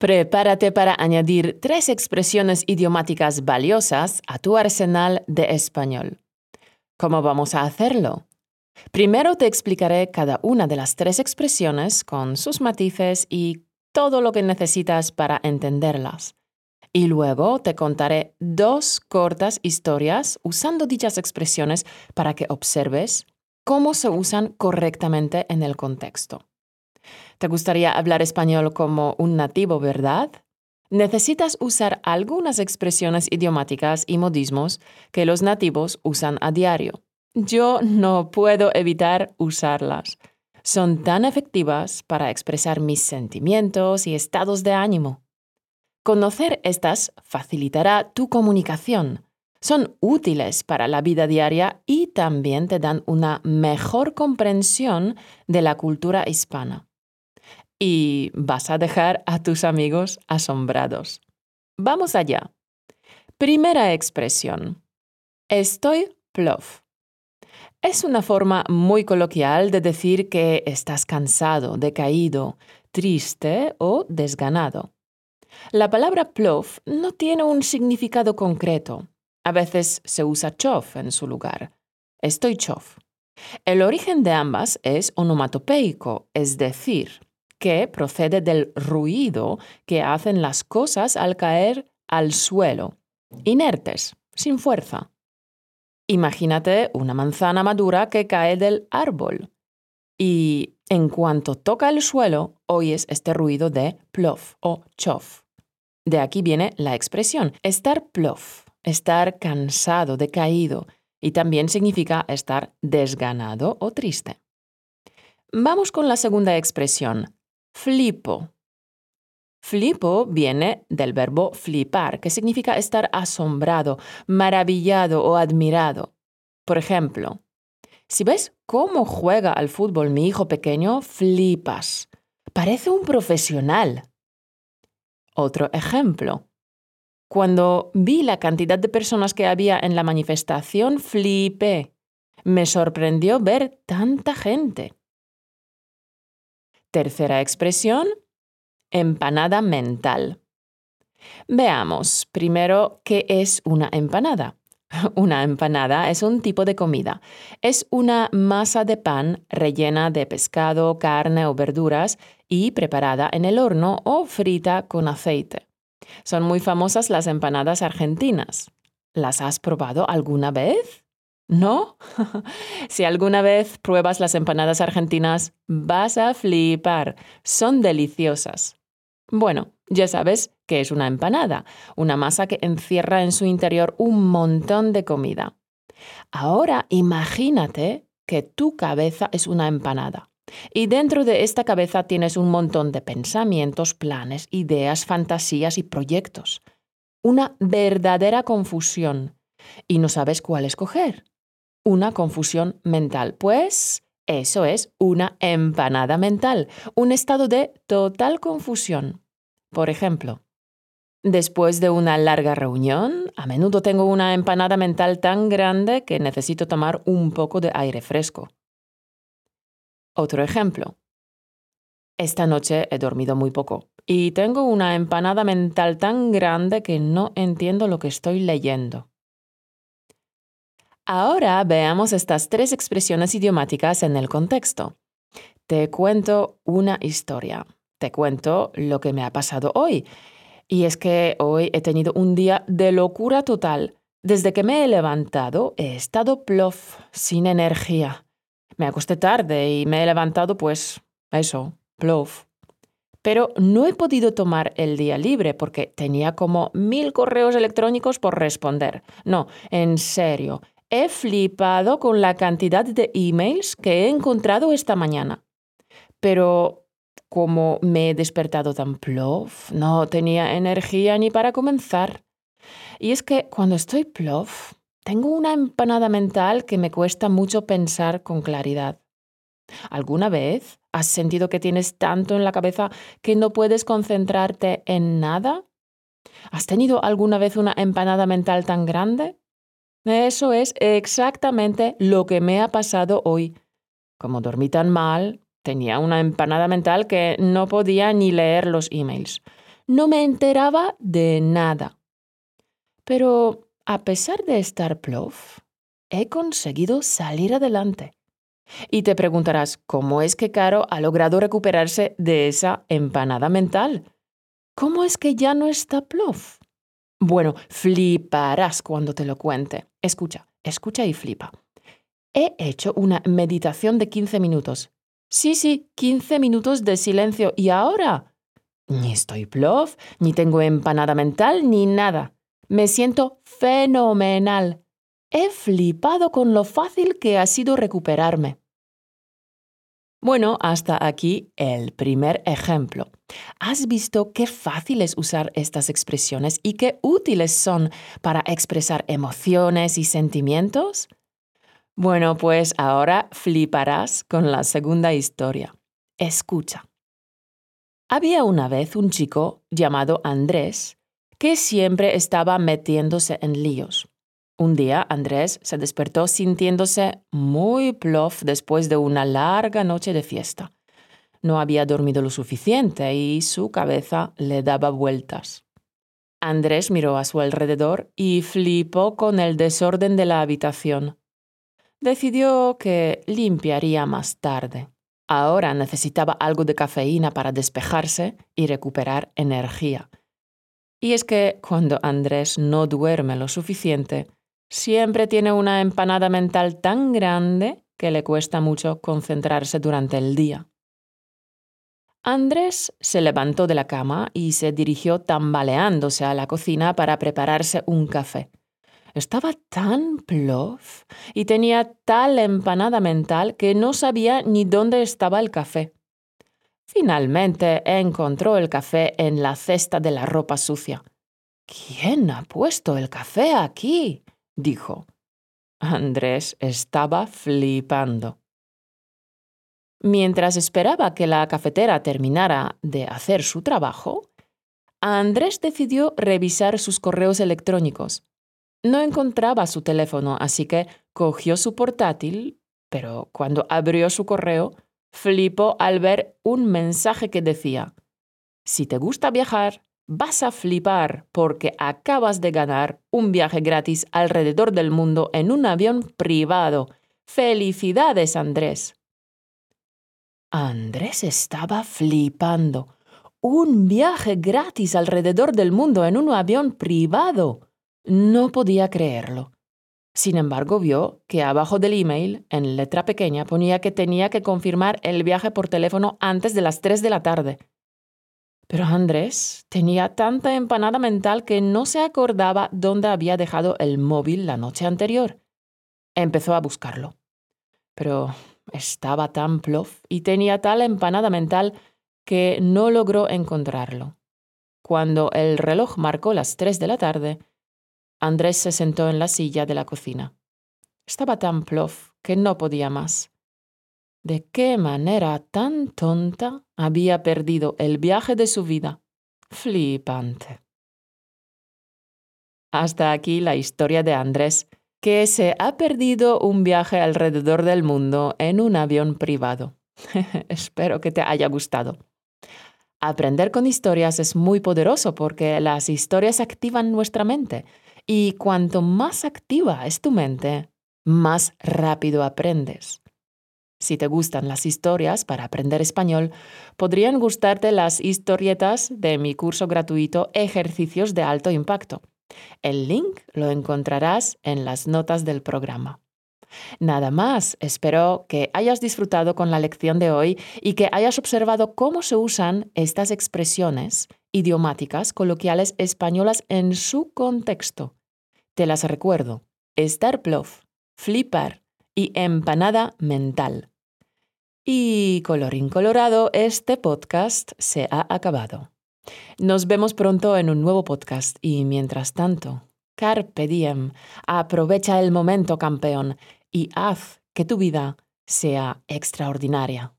Prepárate para añadir tres expresiones idiomáticas valiosas a tu arsenal de español. ¿Cómo vamos a hacerlo? Primero te explicaré cada una de las tres expresiones con sus matices y todo lo que necesitas para entenderlas. Y luego te contaré dos cortas historias usando dichas expresiones para que observes cómo se usan correctamente en el contexto. ¿Te gustaría hablar español como un nativo, verdad? Necesitas usar algunas expresiones idiomáticas y modismos que los nativos usan a diario. Yo no puedo evitar usarlas. Son tan efectivas para expresar mis sentimientos y estados de ánimo. Conocer estas facilitará tu comunicación. Son útiles para la vida diaria y también te dan una mejor comprensión de la cultura hispana y vas a dejar a tus amigos asombrados. Vamos allá. Primera expresión. Estoy plof. Es una forma muy coloquial de decir que estás cansado, decaído, triste o desganado. La palabra plof no tiene un significado concreto. A veces se usa chof en su lugar. Estoy chof. El origen de ambas es onomatopeico, es decir, que procede del ruido que hacen las cosas al caer al suelo, inertes, sin fuerza. Imagínate una manzana madura que cae del árbol y en cuanto toca el suelo oyes este ruido de plof o chof. De aquí viene la expresión estar plof, estar cansado, decaído, y también significa estar desganado o triste. Vamos con la segunda expresión, Flipo. Flipo viene del verbo flipar, que significa estar asombrado, maravillado o admirado. Por ejemplo, si ves cómo juega al fútbol mi hijo pequeño, flipas. Parece un profesional. Otro ejemplo. Cuando vi la cantidad de personas que había en la manifestación, flipé. Me sorprendió ver tanta gente. Tercera expresión, empanada mental. Veamos primero qué es una empanada. Una empanada es un tipo de comida. Es una masa de pan rellena de pescado, carne o verduras y preparada en el horno o frita con aceite. Son muy famosas las empanadas argentinas. ¿Las has probado alguna vez? ¿No? si alguna vez pruebas las empanadas argentinas, vas a flipar. Son deliciosas. Bueno, ya sabes que es una empanada, una masa que encierra en su interior un montón de comida. Ahora imagínate que tu cabeza es una empanada. Y dentro de esta cabeza tienes un montón de pensamientos, planes, ideas, fantasías y proyectos. Una verdadera confusión. Y no sabes cuál escoger una confusión mental. Pues eso es una empanada mental, un estado de total confusión. Por ejemplo, después de una larga reunión, a menudo tengo una empanada mental tan grande que necesito tomar un poco de aire fresco. Otro ejemplo. Esta noche he dormido muy poco y tengo una empanada mental tan grande que no entiendo lo que estoy leyendo. Ahora veamos estas tres expresiones idiomáticas en el contexto. Te cuento una historia. Te cuento lo que me ha pasado hoy. Y es que hoy he tenido un día de locura total. Desde que me he levantado he estado plof, sin energía. Me acosté tarde y me he levantado pues eso, plof. Pero no he podido tomar el día libre porque tenía como mil correos electrónicos por responder. No, en serio, He flipado con la cantidad de emails que he encontrado esta mañana. Pero como me he despertado tan plof, no tenía energía ni para comenzar. Y es que cuando estoy plof, tengo una empanada mental que me cuesta mucho pensar con claridad. ¿Alguna vez has sentido que tienes tanto en la cabeza que no puedes concentrarte en nada? ¿Has tenido alguna vez una empanada mental tan grande? Eso es exactamente lo que me ha pasado hoy. Como dormí tan mal, tenía una empanada mental que no podía ni leer los emails. no me enteraba de nada. Pero a pesar de estar plof, he conseguido salir adelante. Y te preguntarás, ¿cómo es que Caro ha logrado recuperarse de esa empanada mental? ¿Cómo es que ya no está plof? Bueno, fliparás cuando te lo cuente. Escucha, escucha y flipa. He hecho una meditación de 15 minutos. Sí, sí, 15 minutos de silencio. ¿Y ahora? Ni estoy plof, ni tengo empanada mental, ni nada. Me siento fenomenal. He flipado con lo fácil que ha sido recuperarme. Bueno, hasta aquí el primer ejemplo. ¿Has visto qué fácil es usar estas expresiones y qué útiles son para expresar emociones y sentimientos? Bueno, pues ahora fliparás con la segunda historia. Escucha. Había una vez un chico llamado Andrés que siempre estaba metiéndose en líos. Un día Andrés se despertó sintiéndose muy plof después de una larga noche de fiesta. No había dormido lo suficiente y su cabeza le daba vueltas. Andrés miró a su alrededor y flipó con el desorden de la habitación. Decidió que limpiaría más tarde. Ahora necesitaba algo de cafeína para despejarse y recuperar energía. Y es que cuando Andrés no duerme lo suficiente, siempre tiene una empanada mental tan grande que le cuesta mucho concentrarse durante el día. Andrés se levantó de la cama y se dirigió tambaleándose a la cocina para prepararse un café. Estaba tan plof y tenía tal empanada mental que no sabía ni dónde estaba el café. Finalmente encontró el café en la cesta de la ropa sucia. ¿Quién ha puesto el café aquí? Dijo. Andrés estaba flipando. Mientras esperaba que la cafetera terminara de hacer su trabajo, Andrés decidió revisar sus correos electrónicos. No encontraba su teléfono, así que cogió su portátil, pero cuando abrió su correo, flipó al ver un mensaje que decía, Si te gusta viajar, vas a flipar porque acabas de ganar un viaje gratis alrededor del mundo en un avión privado. Felicidades, Andrés. Andrés estaba flipando. Un viaje gratis alrededor del mundo en un avión privado. No podía creerlo. Sin embargo, vio que abajo del email, en letra pequeña, ponía que tenía que confirmar el viaje por teléfono antes de las 3 de la tarde. Pero Andrés tenía tanta empanada mental que no se acordaba dónde había dejado el móvil la noche anterior. Empezó a buscarlo. Pero estaba tan plof y tenía tal empanada mental que no logró encontrarlo. Cuando el reloj marcó las tres de la tarde, Andrés se sentó en la silla de la cocina. Estaba tan plof que no podía más. ¿De qué manera tan tonta había perdido el viaje de su vida? Flipante. Hasta aquí la historia de Andrés, que se ha perdido un viaje alrededor del mundo en un avión privado. Espero que te haya gustado. Aprender con historias es muy poderoso porque las historias activan nuestra mente y cuanto más activa es tu mente, más rápido aprendes. Si te gustan las historias para aprender español, podrían gustarte las historietas de mi curso gratuito Ejercicios de Alto Impacto. El link lo encontrarás en las notas del programa. Nada más, espero que hayas disfrutado con la lección de hoy y que hayas observado cómo se usan estas expresiones idiomáticas coloquiales españolas en su contexto. Te las recuerdo. Estar plof, flipar y empanada mental. Y colorín colorado, este podcast se ha acabado. Nos vemos pronto en un nuevo podcast y mientras tanto, carpe diem, aprovecha el momento campeón y haz que tu vida sea extraordinaria.